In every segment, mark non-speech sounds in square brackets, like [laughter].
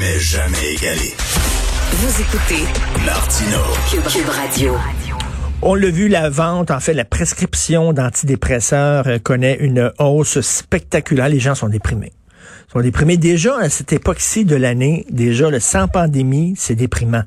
Mais jamais égalé. Vous écoutez Martino. Cube, Cube Radio. On l'a vu, la vente, en fait, la prescription d'antidépresseurs euh, connaît une hausse spectaculaire. Les gens sont déprimés. Ils sont déprimés. Déjà, à cette époque-ci de l'année, déjà, le sans pandémie, c'est déprimant.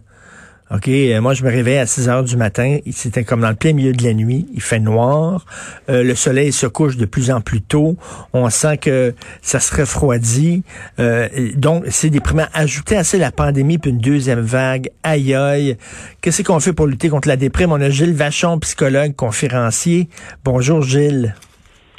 OK, euh, moi je me réveille à 6 heures du matin, c'était comme dans le plein milieu de la nuit, il fait noir, euh, le soleil se couche de plus en plus tôt, on sent que ça se refroidit, euh, donc c'est déprimant. Ajouter à ça la pandémie puis une deuxième vague, aïe aïe, qu'est-ce qu'on fait pour lutter contre la déprime? On a Gilles Vachon, psychologue, conférencier. Bonjour Gilles.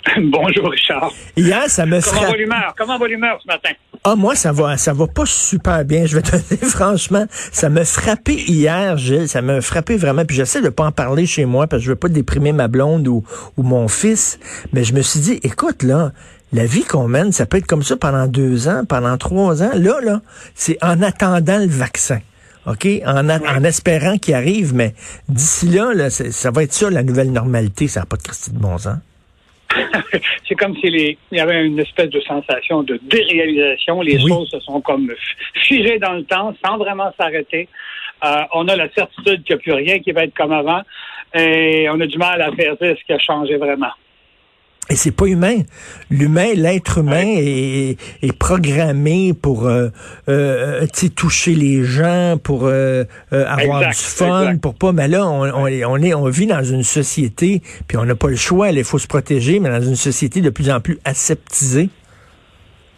[laughs] Bonjour Richard. Hier, ça me Comment va l'humeur? Comment va l'humeur ce matin? Ah, moi, ça va, ça va pas super bien. Je vais te [laughs] dire, franchement, ça m'a frappé hier, Gilles. Ça m'a frappé vraiment. Puis j'essaie de pas en parler chez moi parce que je veux pas déprimer ma blonde ou, ou mon fils. Mais je me suis dit, écoute, là, la vie qu'on mène, ça peut être comme ça pendant deux ans, pendant trois ans. Là, là, c'est en attendant le vaccin. OK? En, en espérant qu'il arrive, mais d'ici là, là ça va être ça, la nouvelle normalité. Ça n'a pas de Christie de bon sens. [laughs] c'est comme s'il il y avait une espèce de sensation de déréalisation. Les choses se sont comme figées dans le temps sans vraiment s'arrêter. Euh, on a la certitude qu'il n'y a plus rien qui va être comme avant et on a du mal à faire ce qui a changé vraiment. Et c'est pas humain. L'humain, l'être humain est, est, programmé pour euh, euh, toucher les gens, pour euh, euh avoir du fun, exact. pour pas. Mais là, on, on, on, est, on vit dans une société, puis on n'a pas le choix. Il faut se protéger, mais dans une société de plus en plus aseptisée.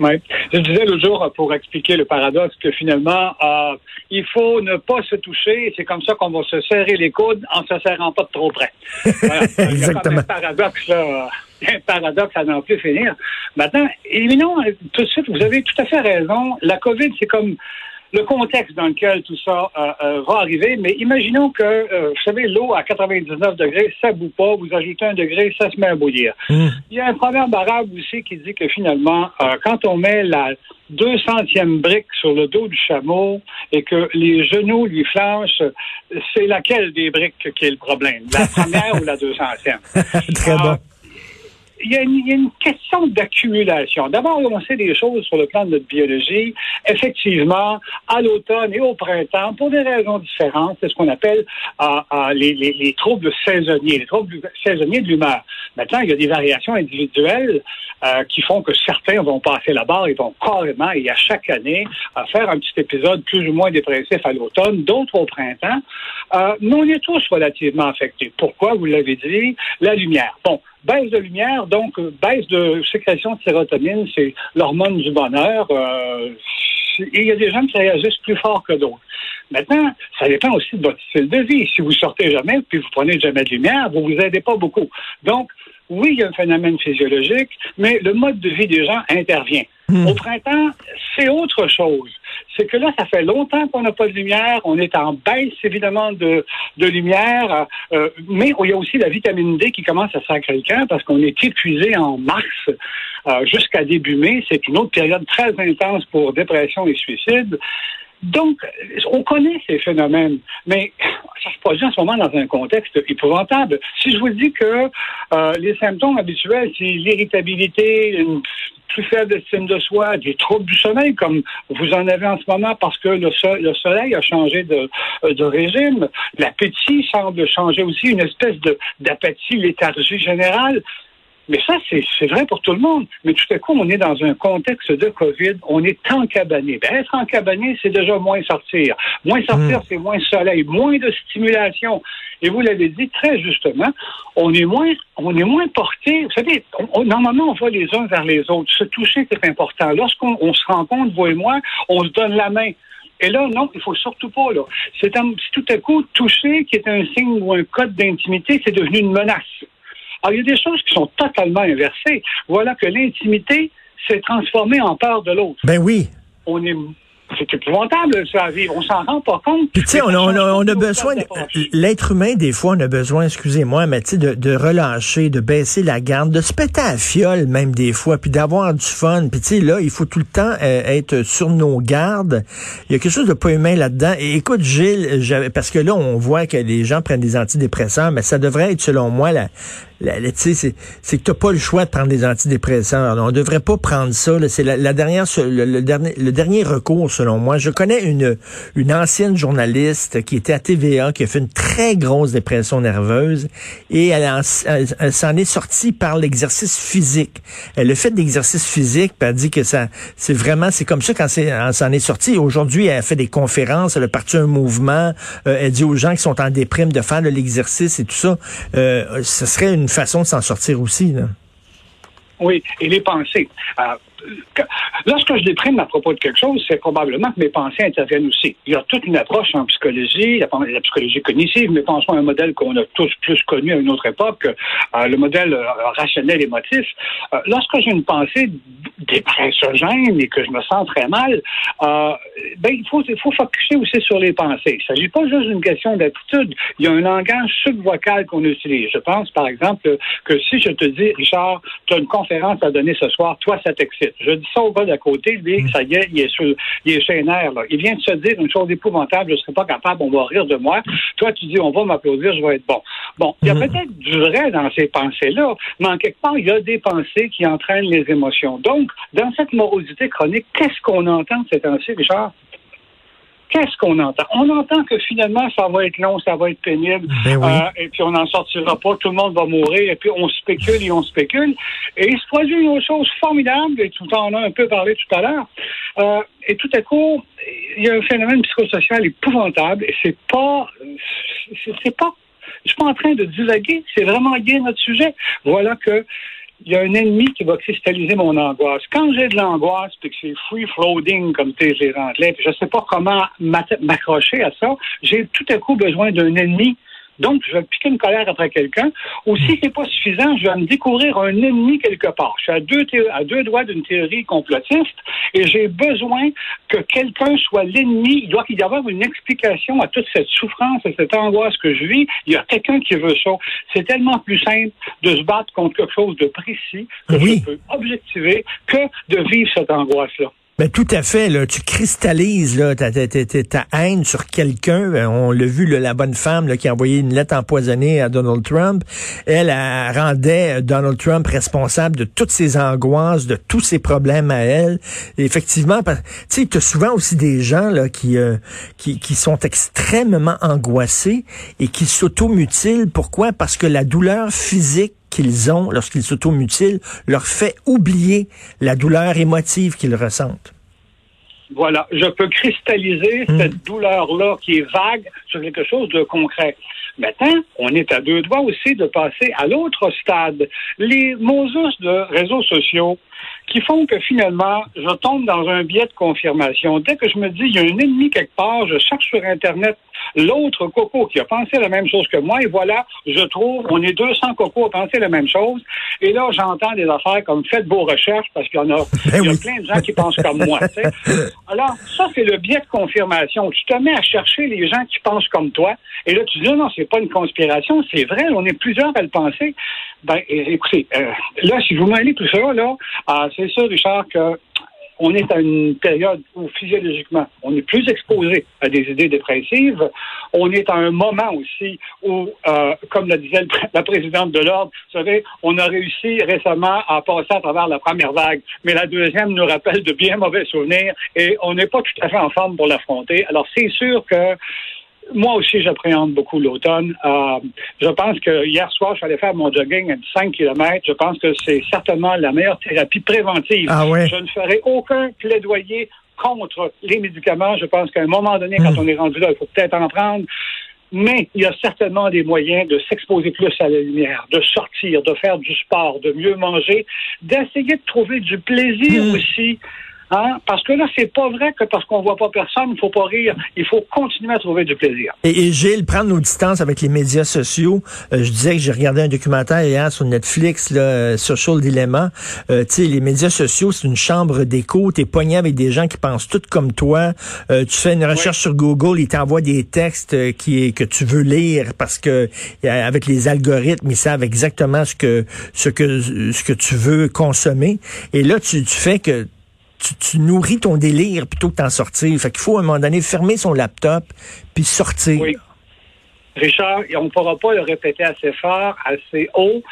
Oui. Je disais l'autre jour, pour expliquer le paradoxe, que finalement, euh, il faut ne pas se toucher. C'est comme ça qu'on va se serrer les coudes en se serrant pas de trop près. [laughs] Voilà. Exactement. Il y a un paradoxe, là. [laughs] un paradoxe à n'en plus finir. Maintenant, éliminons tout de suite, vous avez tout à fait raison. La COVID, c'est comme le contexte dans lequel tout ça euh, euh, va arriver, mais imaginons que, euh, vous savez, l'eau à 99 degrés, ça bout pas, vous ajoutez un degré, ça se met à bouillir. Mmh. Il y a un proverbe arabe aussi qui dit que finalement, quand on met la 200e brique sur le dos du chameau et que les genoux lui flanchent, c'est laquelle des briques qui est le problème? La première [laughs] ou la 200e? Très bon il y, a une, il y a une question d'accumulation. D'abord, on sait des choses sur le plan de notre biologie. Effectivement, à l'automne et au printemps, pour des raisons différentes, c'est ce qu'on appelle euh, euh, les, les, les, troubles saisonniers, les troubles saisonniers de l'humeur. Maintenant, il y a des variations individuelles euh, qui font que certains vont passer la barre et vont carrément, et à chaque année, à faire un petit épisode plus ou moins dépressif à l'automne, d'autres au printemps. Euh, mais on est tous relativement affectés. Pourquoi? Vous l'avez dit, la lumière. Bon, baisse de lumière, donc baisse de sécrétion de sérotonine, c'est l'hormone du bonheur. Euh, et il y a des gens qui réagissent plus fort que d'autres. Maintenant, ça dépend aussi de votre style de vie. Si vous sortez jamais, puis vous prenez jamais de lumière, vous vous aidez pas beaucoup. Donc, oui, il y a un phénomène physiologique, mais le mode de vie des gens intervient. Mmh. Au printemps, c'est autre chose. C'est que là, ça fait longtemps qu'on n'a pas de lumière. On est en baisse, évidemment, de, de lumière. Euh, mais il y a aussi la vitamine D qui commence à sacrer parce qu'on est épuisé en mars euh, jusqu'à début mai. C'est une autre période très intense pour dépression et suicide. Donc, on connaît ces phénomènes, mais ça se produit en ce moment dans un contexte épouvantable. Si je vous dis que euh, les symptômes habituels, c'est l'irritabilité, une plus faible estime de soi, des troubles du sommeil, comme vous en avez en ce moment parce que le, le soleil a changé de, de régime. L'appétit semble changer aussi, une espèce d'apathie, léthargie générale. Mais ça, c'est vrai pour tout le monde. Mais tout à coup, on est dans un contexte de COVID, on est encabané. Ben, être encabané, c'est déjà moins sortir. Moins sortir, mmh. c'est moins soleil, moins de stimulation. Et vous l'avez dit très justement, on est moins, on est moins porté. Vous savez, on, on, normalement, on va les uns vers les autres. Se toucher, c'est important. Lorsqu'on se rencontre, vous et moi, on se donne la main. Et là, non, il faut surtout pas, là. C'est tout à coup, toucher, qui est un signe ou un code d'intimité, c'est devenu une menace. Alors, il y a des choses qui sont totalement inversées. Voilà que l'intimité s'est transformée en peur de l'autre. Ben oui. On est c'est épouvantable, ça, à vivre. On s'en rend pas compte. Puis, tu sais, on, a- on a- on a besoin, de- l'être humain, des fois, on a besoin, excusez-moi, mais tu sais, de, de relâcher, de baisser la garde, de se péter à la fiole, même des fois, puis d'avoir du fun. Puis, tu sais, là, il faut tout le temps euh, être sur nos gardes. Il y a quelque chose de pas humain là-dedans. Et écoute, Gilles, parce que là, on voit que les gens prennent des antidépresseurs, mais ça devrait être, selon moi, la, c'est, que t'as pas le choix de prendre des antidépresseurs. On devrait pas prendre ça. là. C'est la, la dernière, le, le dernier, le dernier recours, selon moi. Je connais une, une ancienne journaliste qui était à TVA, qui a fait une très grosse dépression nerveuse, et elle, elle- s'en est sortie par l'exercice physique. Elle a fait de l'exercice physique, puis elle dit que ça, c'est vraiment, c'est comme ça quand c'est, s'en est sortie. Aujourd'hui, elle fait des conférences, elle a parti un mouvement, euh, elle dit aux gens qui sont en déprime de faire de l'exercice et tout ça. Euh, ce serait une façon de s'en sortir aussi. Là. Oui, et les pensées. Euh, lorsque je déprime à propos de quelque chose, c'est probablement que mes pensées interviennent aussi. Il y a toute une approche en psychologie, la, psychologie cognitive, mais pensons à un modèle qu'on a tous plus connu à une autre époque, euh, le modèle euh, rationnel émotif. Euh, lorsque j'ai une pensée dépressogène et que je me sens très mal, euh, ben, il faut, il faut focuser aussi sur les pensées. Il ne s'agit pas juste d'une question d'attitude. Il y a un langage subvocal qu'on utilise. Je pense, par exemple, que si je te dis, Richard, tu as une conférence à donner ce soir, toi, ça t'excite. Je dis ça au gars d'à côté, lui, ça y est, il est, sur, il est là. Il vient de se dire une chose épouvantable, je ne serai pas capable, on va rire de moi. Toi, tu dis, on va m'applaudir, je vais être bon. Bon, il y a peut-être du vrai dans ces pensées-là, mais en quelque part, il y a des pensées qui entraînent les émotions. Donc, dans cette morosité chronique, qu'est-ce qu'on entend de ces temps-ci, Richard? Qu'est-ce qu'on entend? On entend que finalement, ça va être long, ça va être pénible, Ben oui. euh, et puis on n'en sortira pas, tout le monde va mourir, et puis on spécule et on spécule. Et il se produit une autre chose formidable, et tout en a un peu parlé tout à l'heure. Euh, et tout à coup, il y a un phénomène psychosocial épouvantable, et c'est pas, c'est c'est pas, je suis pas en train de divaguer, c'est vraiment lié à notre sujet. Voilà que il y a un ennemi qui va cristalliser mon angoisse. Quand j'ai de l'angoisse, puis que c'est free floating comme les rentelais, puis je sais pas comment m'accrocher à ça, j'ai tout à coup besoin d'un ennemi. Donc, je vais piquer une colère après quelqu'un. Ou si c'est pas suffisant, je vais me découvrir un ennemi quelque part. Je suis à deux, à deux doigts d'une théorie complotiste et j'ai besoin que quelqu'un soit l'ennemi. Il doit y avoir une explication à toute cette souffrance et cette angoisse que je vis. Il y a quelqu'un qui veut ça. C'est tellement plus simple de se battre contre quelque chose de précis que Oui. je peux objectiver que de vivre cette angoisse-là. Ben, tout à fait. Là, tu cristallises là, ta, haine sur quelqu'un. Ben, On l'a vu, là, la bonne femme qui a envoyé une lettre empoisonnée à Donald Trump. Elle, rendait Donald Trump responsable de toutes ses angoisses, de tous ses problèmes à elle. Et effectivement, tu sais, souvent aussi des gens là, qui, euh, qui, qui sont extrêmement angoissés et qui s'automutilent. Pourquoi? Parce que la douleur physique qu'ils ont lorsqu'ils s'automutilent leur fait oublier la douleur émotive qu'ils ressentent. Voilà, je peux cristalliser cette douleur-là qui est vague sur quelque chose de concret. Maintenant, on est à deux doigts aussi de passer à l'autre stade. Les Moses de réseaux sociaux qui font que finalement, je tombe dans un biais de confirmation. Dès que je me dis, il y a un ennemi quelque part, je cherche sur Internet l'autre coco qui a pensé la même chose que moi, et voilà, je trouve, on est 200 cocos à penser la même chose, et là, j'entends des affaires comme faites vos recherches, parce qu'il y en a, Ben [laughs] il y a oui. plein de gens qui pensent comme moi. [laughs] Alors, ça, c'est le biais de confirmation. Tu te mets à chercher les gens qui pensent comme toi, et là, tu dis, non, non, c'est pas une conspiration, c'est vrai, on est plusieurs à le penser. Ben, écoutez, euh, là, si vous mêlez tout ça, là, c'est sûr, Richard, que on est à une période où physiologiquement, on est plus exposé à des idées dépressives. On est à un moment aussi où, euh, comme le disait la présidente de l'Ordre, vous savez, on a réussi récemment à passer à travers la première vague, mais la deuxième nous rappelle de bien mauvais souvenirs et on n'est pas tout à fait en forme pour l'affronter. Alors, c'est sûr que moi aussi, j'appréhende beaucoup l'automne. Euh, je pense que hier soir, je suis allé faire mon jogging à 5 km. Je pense que c'est certainement la meilleure thérapie préventive. Ah ouais? Je ne ferai aucun plaidoyer contre les médicaments. Je pense qu'à un moment donné, quand Hmm. on est rendu là, il faut peut-être en prendre. Mais il y a certainement des moyens de s'exposer plus à la lumière, de sortir, de faire du sport, de mieux manger, d'essayer de trouver du plaisir Hmm. aussi Hein? Parce que là, c'est pas vrai que parce qu'on voit pas personne, il faut pas rire. Il faut continuer à trouver du plaisir. Et, et Gilles, prendre nos distances avec les médias sociaux. Euh, je disais que j'ai regardé un documentaire hier sur Netflix, là, euh, Social Dilemma. Euh, tu sais, les médias sociaux, c'est une chambre d'écho. T'es pogné avec des gens qui pensent tout comme toi. Euh, tu fais une recherche sur Google, ils t'envoient des textes euh, qui que tu veux lire parce que avec les algorithmes, ils savent exactement ce que ce que ce que tu veux consommer. Et là, tu, tu fais que tu, nourris ton délire plutôt que t'en sortir. Fait qu'il faut à un moment donné fermer son laptop puis sortir. Oui. Richard, on ne pourra pas le répéter assez fort, assez haut.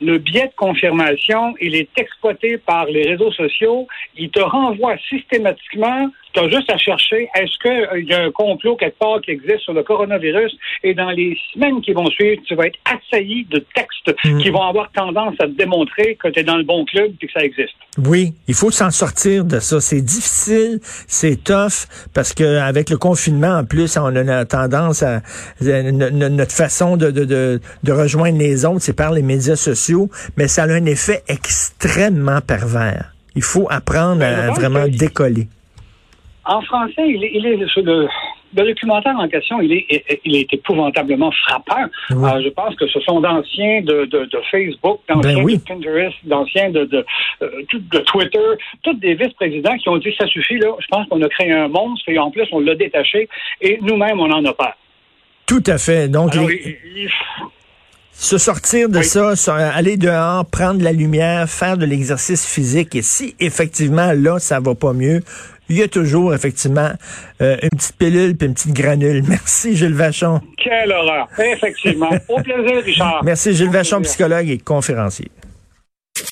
Le biais de confirmation, il est exploité par les réseaux sociaux. Il te renvoie systématiquement tu as juste à chercher, est-ce qu'il euh, y a un complot quelque part qui existe sur le coronavirus? Et dans les semaines qui vont suivre, tu vas être assailli de textes mm. qui vont avoir tendance à te démontrer que tu es dans le bon club et que ça existe. Oui, il faut s'en sortir de ça. C'est difficile, c'est tough, parce que avec le confinement, en plus, on a tendance à... Notre façon de, de, de, de rejoindre les autres, c'est par les médias sociaux, mais ça a un effet extrêmement pervers. Il faut apprendre ben, à vraiment décoller. En français, il est, il est le, le, documentaire en question, il est, il est épouvantablement frappant. Euh, je pense que ce sont d'anciens de, de, de, Facebook, d'anciens ben de Pinterest, d'anciens de, de, euh, de, Twitter, tous des vice-présidents qui ont dit ça suffit, là, je pense qu'on a créé un monstre et en plus on l'a détaché et nous-mêmes on en a peur. Tout à fait. Donc, se sortir de ça, aller dehors, prendre la lumière, faire de l'exercice physique. Et si effectivement là, ça va pas mieux, il y a toujours, effectivement, euh, une petite pilule puis une petite granule. [laughs] Merci, Gilles Vachon. Quelle horreur. Effectivement. Au plaisir, Richard. Merci, Gilles Vachon, psychologue et conférencier.